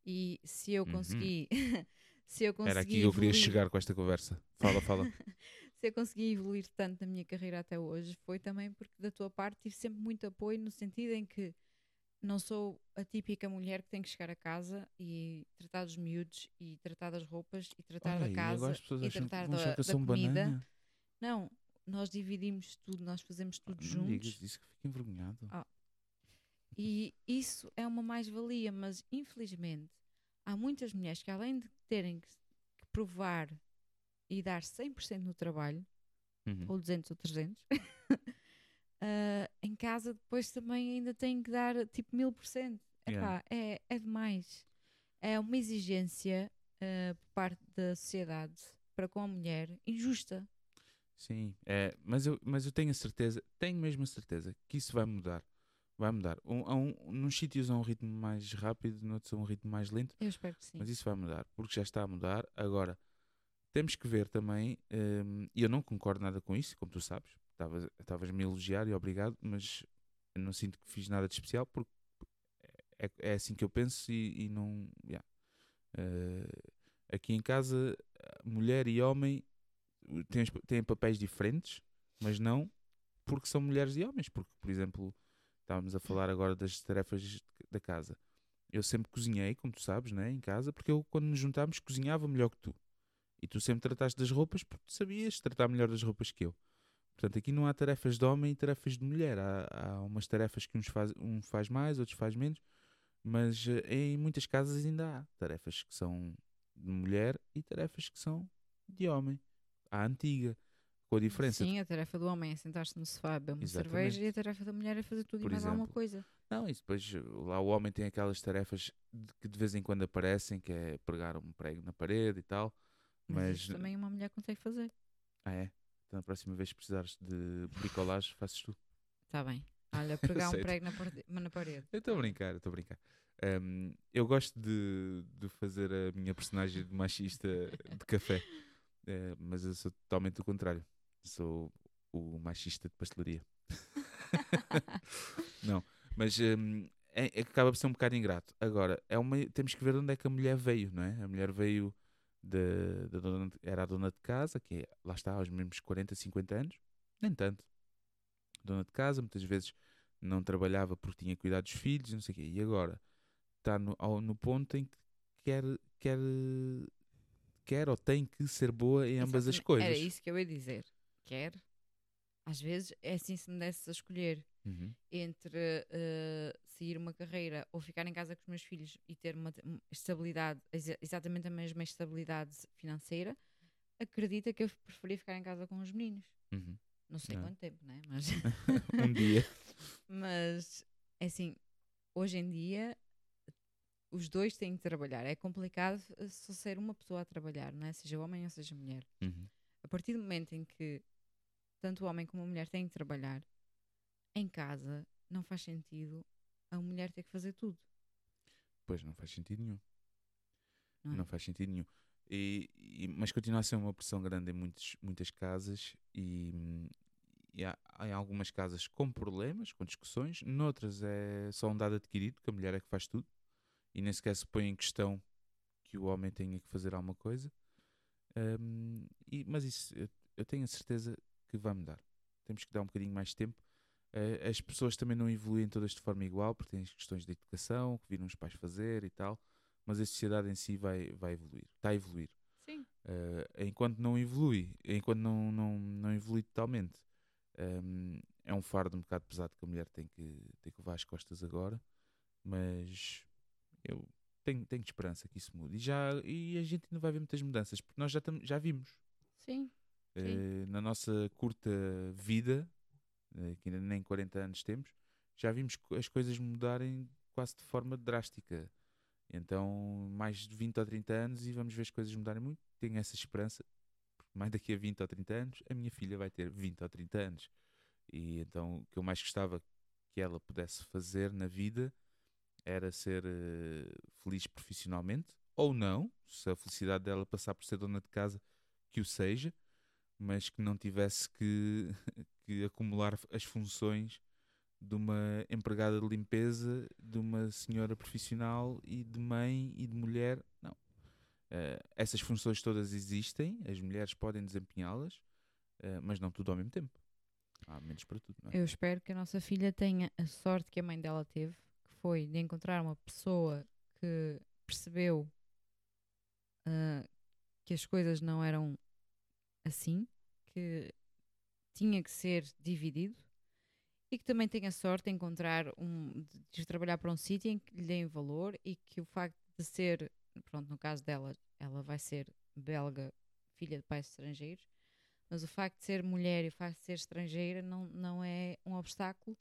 E se eu Uhum. consegui. se eu consegui Era aqui que eu queria evoluir- chegar com esta conversa. Fala, fala. se eu consegui evoluir tanto na minha carreira até hoje, foi também porque da tua parte tive sempre muito apoio no sentido em que não sou a típica mulher que tem que chegar a casa e tratar dos miúdos e tratar das roupas e tratar Olha, da casa e tratar da, da comida. banana. Não, nós dividimos tudo, nós fazemos tudo Não juntos. digas isso que fico envergonhado. Ah, E isso é uma mais-valia, mas infelizmente há muitas mulheres que, além de terem que, que provar e dar 100% no trabalho, Uhum. ou 200 ou 300, ah, em casa depois também ainda têm que dar tipo 1000%. Yeah. Epá, é, é demais. É uma exigência ah, por parte da sociedade para com a mulher injusta. Sim, é, mas, eu, mas eu tenho a certeza, tenho mesmo a certeza que isso vai mudar. Vai mudar. Um, um, nos sítios a um ritmo mais rápido, noutros a um ritmo mais lento, Eu espero que sim. mas isso vai mudar, porque já está a mudar. Agora, temos que ver também, hum, e eu não concordo nada com isso, como tu sabes, estavas-me a elogiar e obrigado, mas não sinto que fiz nada de especial, porque é, é assim que eu penso e, e não. yeah. Eh, aqui em casa, mulher e homem uh, têm, têm papéis diferentes, mas não porque são mulheres e homens. Porque, por exemplo, estávamos a falar agora das tarefas da casa. Eu sempre cozinhei, como tu sabes, né, em casa, porque eu, quando nos juntámos, cozinhava melhor que tu. E tu sempre trataste das roupas porque tu sabias tratar melhor das roupas que eu. Portanto, aqui não há tarefas de homem e tarefas de mulher. Há, há umas tarefas que uns faz, um faz mais, outros faz menos. Mas eh, em muitas casas ainda há tarefas que são de mulher e tarefas que são de homem. À antiga. Com a diferença. de- Sim, a tarefa do homem é sentar-se no sofá, beber uma cerveja e a tarefa da mulher é fazer tudo Por e mais alguma coisa. Não, e depois eh, lá o homem tem aquelas tarefas de- que de vez em quando aparecem, que é pregar um prego na parede e tal. Mas, Mas. também uma mulher consegue fazer. Ah, é? Então, na próxima vez que precisares de bricolagem, fazes tu. Está bem. Olha, pregar um prego na, parede- na parede. Eu estou a brincar, eu estou a brincar. Ahm, eu gosto de, de fazer a minha personagem de machista de café, Eh, mas eu sou totalmente o contrário. Sou o machista de pastelaria. Não, mas hum, é, é acaba por ser um bocado ingrato. Agora, é uma, temos que ver de onde é que a mulher veio, não é? A mulher veio de, da dona de- era a dona de casa, que é, lá está, aos mesmos 40, 50 anos, nem tanto. Dona de casa, muitas vezes não trabalhava porque tinha cuidado dos filhos, e não sei o quê. E agora está no, ao- no ponto em que quer, quer, quer ou tem que ser boa em ambas as Exatamente. coisas. Era isso que eu ia dizer. Quer? Às vezes é assim se me desse a escolher Uhum. entre eh, seguir uma carreira ou ficar em casa com os meus filhos e ter uma, estabilidade, exa- exatamente a mesma estabilidade financeira, acredita que eu preferia ficar em casa com os meninos. Uhum. Não sei Não. quanto tempo, né? Mas, um dia. mas é assim, hoje em dia os dois têm que trabalhar. É complicado eh, só ser uma pessoa a trabalhar, não é? Seja homem ou seja mulher. Uhum. A partir do momento em que tanto o homem como a mulher têm que trabalhar em casa, não faz sentido a mulher ter que fazer tudo. Pois não faz sentido nenhum. Não, é? Não faz sentido nenhum. E, e- mas continua a ser uma pressão grande em muitos, muitas casas e, e há, há em algumas casas com problemas, com discussões, noutras é só um dado adquirido, que a mulher é que faz tudo e nem sequer se põe em questão que o homem tenha que fazer alguma coisa. Hum, e- mas isso eu, eu tenho a certeza que vai mudar. Temos que dar um bocadinho mais de tempo. Eh, as pessoas também não evoluem todas de forma igual, porque têm as questões de educação que viram os pais fazer e tal mas a sociedade em si vai, vai evoluir, está a evoluir. Sim. Eh, enquanto não evolui, enquanto não, não, não evolui totalmente, ehm, é um fardo um bocado pesado que a mulher tem que, tem que levar às costas agora, mas eu tenho, tenho esperança que isso mude. E, já, e a gente ainda vai ver muitas mudanças, porque nós já, tam, já vimos. Sim. Eh, na nossa curta vida, que ainda nem 40 anos temos, já vimos as coisas mudarem quase de forma drástica. Então, mais de 20 ou 30 anos e vamos ver as coisas mudarem muito. Tenho essa esperança, mais daqui a 20 ou 30 anos, a minha filha vai ter 20 ou 30 anos. E então, o que eu mais gostava que ela pudesse fazer na vida era ser eh, feliz profissionalmente, ou não, se a felicidade dela passar por ser dona de casa, que o seja, mas que não tivesse que, que acumular as funções de uma empregada de limpeza, de uma senhora profissional e de mãe e de mulher. Não. Eh, essas funções todas existem, as mulheres podem desempenhá-las, eh, mas não tudo ao mesmo tempo. Há menos para tudo, é? Eu espero que a nossa filha tenha a sorte que a mãe dela teve, que foi de encontrar uma pessoa que percebeu ah, que as coisas não eram assim, que tinha que ser dividido e que também tenha sorte de encontrar um de, trabalhar para um sítio em que lhe deem valor e que o facto de ser, pronto, no caso dela, ela vai ser belga, filha de pais estrangeiros, mas o facto de ser mulher e o facto de ser estrangeira não, não é um obstáculo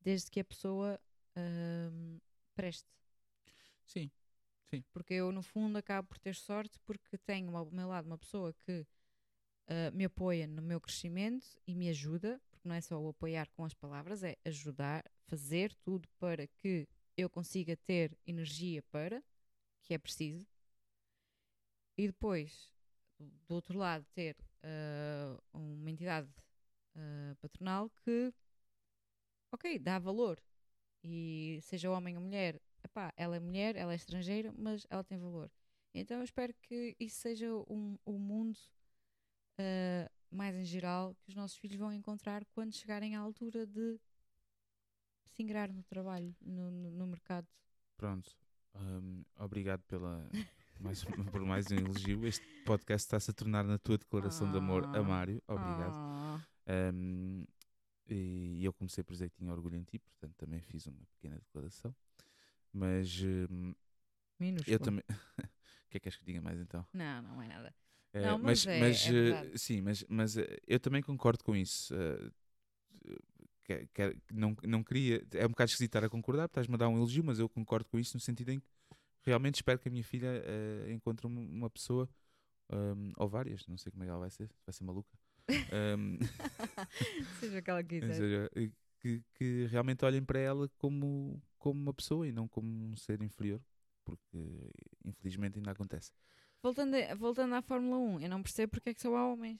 desde que a pessoa ahm, preste. Sim, Porque eu, no fundo, acabo por ter sorte porque tenho ao meu lado uma pessoa que ah, me apoia no meu crescimento e me ajuda, porque não é só o apoiar com as palavras, é ajudar, fazer tudo para que eu consiga ter energia para, que é preciso. E depois, do- outro lado, ter ah, uma entidade ah, patronal que, ok, dá valor. E seja homem ou mulher, epá, ela é mulher, ela é estrangeira, mas ela tem valor. Então eu espero que isso seja um, um mundo ah, mais em geral que os nossos filhos vão encontrar quando chegarem à altura de se ingrar no trabalho, no, no- no mercado. pronto. Hum, obrigado pela, mais, por mais um elogio. Este podcast está-se a tornar na tua declaração de amor a Ah. Mário. Obrigado. Ah, Um, e eu comecei por dizer que tinha orgulho em ti, portanto também fiz uma pequena declaração. Mas um, minúsculo. eu também. O que é que queres que diga mais então? Não, não é nada. Eh, Não, mas, mas é- mas, é eh, sim, mas, mas eh, eu também concordo com isso. eh, que- que- não, não queria. É um bocado esquisito estar a concordar, estás-me a dar um elogio, mas eu concordo com isso no sentido em que realmente espero que a minha filha eh, encontre uma, pessoa, um, ou várias, não sei como é que ela vai ser, vai ser maluca. um, Seja aquela que ou quiser. seja, eh, que, que realmente olhem para ela como, como uma pessoa e não como um ser inferior, porque infelizmente ainda acontece. Voltando, a- voltando à Fórmula 1, eu não percebo porque é que só há homens.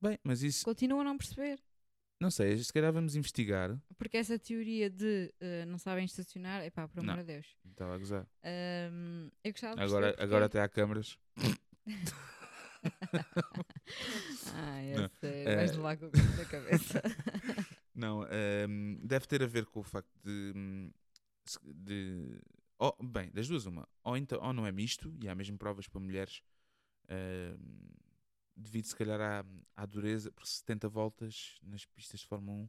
Bem, mas isso, Continuo a não perceber. não sei, se calhar vamos investigar. Porque essa teoria de eh, não sabem estacionar, epá, por amor de Deus. Estava a gozar. Eu gostava de Agora, perceber agora porque- até há câmaras. É sério, eh, vais lá com o na cabeça. Não, ehm, deve ter a ver com o facto de. hum, de oh, bem, das duas, uma. Ou, então, ou não é misto, e há mesmo provas para mulheres, ehm, devido se calhar à, à dureza, porque 70 voltas nas pistas de Fórmula 1,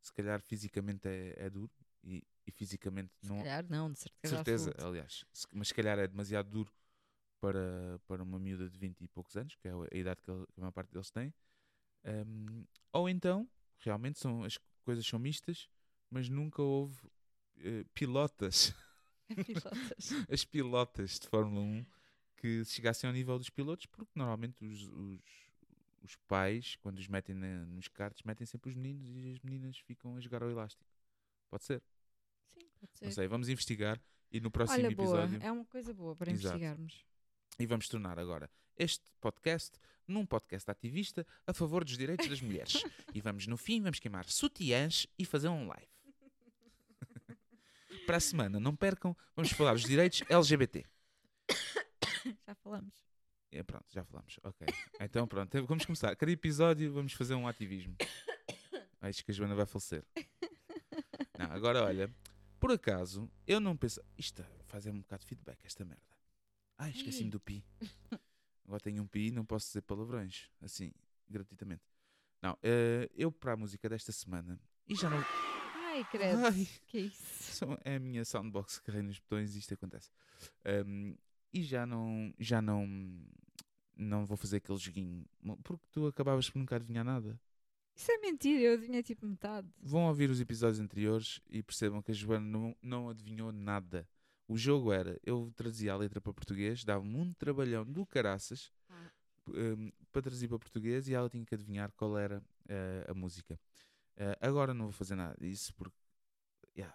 se calhar fisicamente é, é duro, e, e fisicamente Se não. calhar não, de certeza. certeza, aliás, se- mas se calhar é demasiado duro para, para uma miúda de 20 e poucos anos, que é a idade que, ele- que a maior parte deles tem. Ahm, ou então, realmente são, as coisas são mistas, mas nunca houve eh, pilotas, Pilotas. as pilotas de Fórmula 1 que chegassem ao nível dos pilotos, porque normalmente os, os, os pais, quando os metem na- nos karts, metem sempre os meninos e as meninas ficam a jogar ao elástico. Pode ser? Sim, pode Não ser. sei, vamos investigar e no próximo Olha, boa, episódio. é uma coisa boa para Exato. investigarmos. E vamos tornar agora este podcast num podcast ativista a favor dos direitos das mulheres. e vamos, no fim, vamos queimar sutiãs e fazer um live. Para a semana, não percam, vamos falar dos direitos LGBT. Já falamos. É, pronto, já falamos. Ok. Então, pronto, vamos começar. Cada episódio vamos fazer um ativismo. Acho que a Joana vai falecer. Não, agora olha, por acaso, eu não penso. Isto fazer um bocado de feedback, esta merda. Ai, esqueci-me do pi. Agora tenho um pi e não posso dizer palavrões, assim, gratuitamente. Não, eh, eu para a música desta semana, e já não. Ai, credo. Ai, Que isso? são- é a minha soundbox que carrega nos botões e isto acontece. Um, e já não, já não, não vou fazer aquele joguinho, porque tu acabavas por nunca adivinhar nada. Isso é mentira, eu adivinhei tipo metade. Vão ouvir os episódios anteriores e percebam que a Joana não, não adivinhou nada. O jogo era, eu trazia a letra para português, dava-me um trabalhão do caraças Ah. um, para traduzir para português e ela tinha que adivinhar qual era eh, a música. Eh, agora não vou fazer nada disso porque yeah,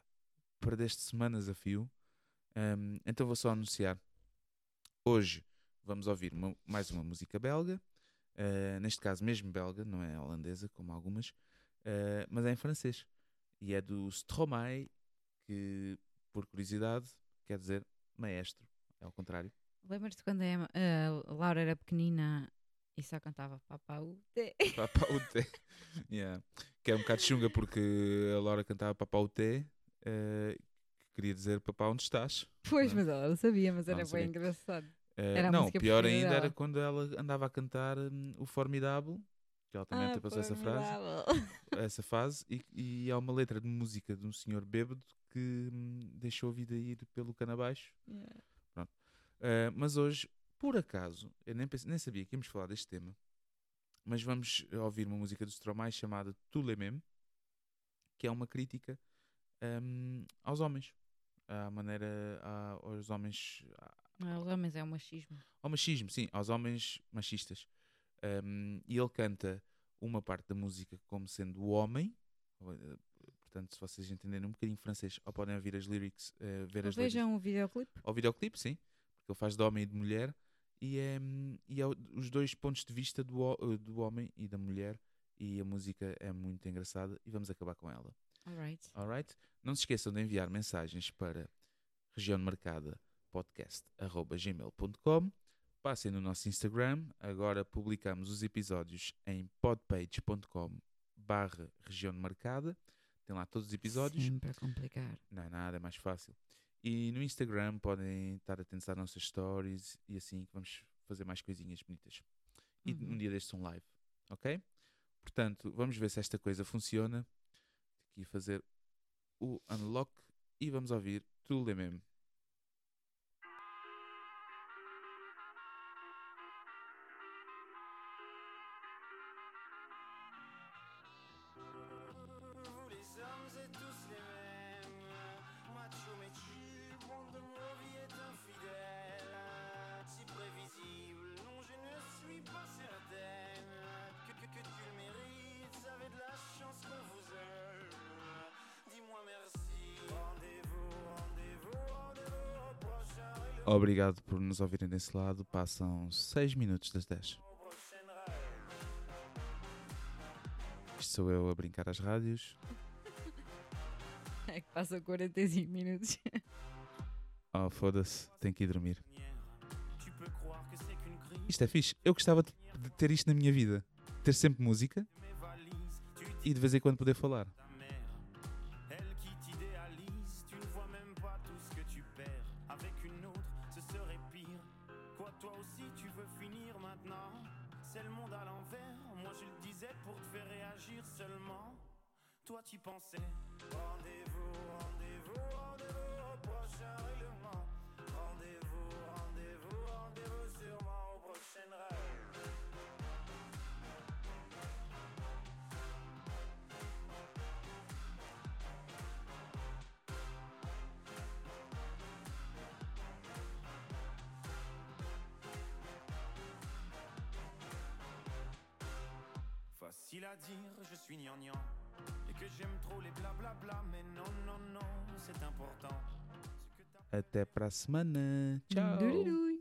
perdeste semanas a fio. Um, então vou só anunciar. Hoje vamos ouvir uma- mais uma música belga. Uh, neste caso mesmo belga, não é holandesa, como algumas, uh, mas é em francês. E é do Stromae, que, por curiosidade, quer dizer maestro. É ao contrário. Lembras-te quando a, a Laura era pequenina e só cantava Papaute? Papaute. yeah. Que é um bocado chunga porque a Laura cantava Papaute, uh, que queria dizer Papá, onde estás? Pois, não? mas ela não sabia, mas era bem engraçado. Uh, era não, pior ainda dela. era quando ela andava a cantar um, o Formidável, que ela também ah, passou essa frase, essa fase, e, e há uma letra de música de um senhor bêbado que hum, deixou a vida ir pelo cano abaixo. Yeah. Uh, mas hoje, por acaso, eu nem, nem sabia que íamos falar deste tema, mas vamos ouvir uma música do Stromae chamada Tu le même, que é uma crítica um, aos homens, à maneira à, aos homens. À, aos homens é o machismo. Ao machismo, sim, aos homens machistas. Um, e ele canta uma parte da música como sendo o homem, eh, portanto, se vocês entenderem um bocadinho francês, ou podem ouvir as lyrics, uh, ver ou as Vejam o videoclipe. O videoclipe, sim porque ele faz de homem e de mulher, e é, e é os dois pontos de vista do, do homem e da mulher, e a música é muito engraçada, e vamos acabar com ela. Alright. Alright? Não se esqueçam de enviar mensagens para região marcada podcast.gmail.com Passem no nosso Instagram. Agora publicamos os episódios em podpage.com barra região marcada. Tem lá todos os episódios. Sempre a complicar. Não é nada, é mais fácil. E no Instagram podem estar atentos às nossas stories e assim que vamos fazer mais coisinhas bonitas. E uhum. um dia destes um live, ok? Portanto, vamos ver se esta coisa funciona. Aqui fazer o unlock e vamos ouvir tudo mesmo. Obrigado por nos ouvirem desse lado. Passam 6 minutos das 10. Isto sou eu a brincar às rádios. É que passam 45 minutos. Oh, foda-se, tenho que ir dormir. Isto é fixe. Eu gostava de ter isto na minha vida. Ter sempre música e de vez em quando poder falar. Toi tu pensais. Rendez-vous, rendez-vous, rendez-vous au prochain règlement. Rendez-vous, rendez-vous, rendez-vous sûrement au prochain rêve. Facile à dire, je suis gnangnan que j'aime trop les blablabla, mais non, non, non, c'est important. Até pra semana. Tchau.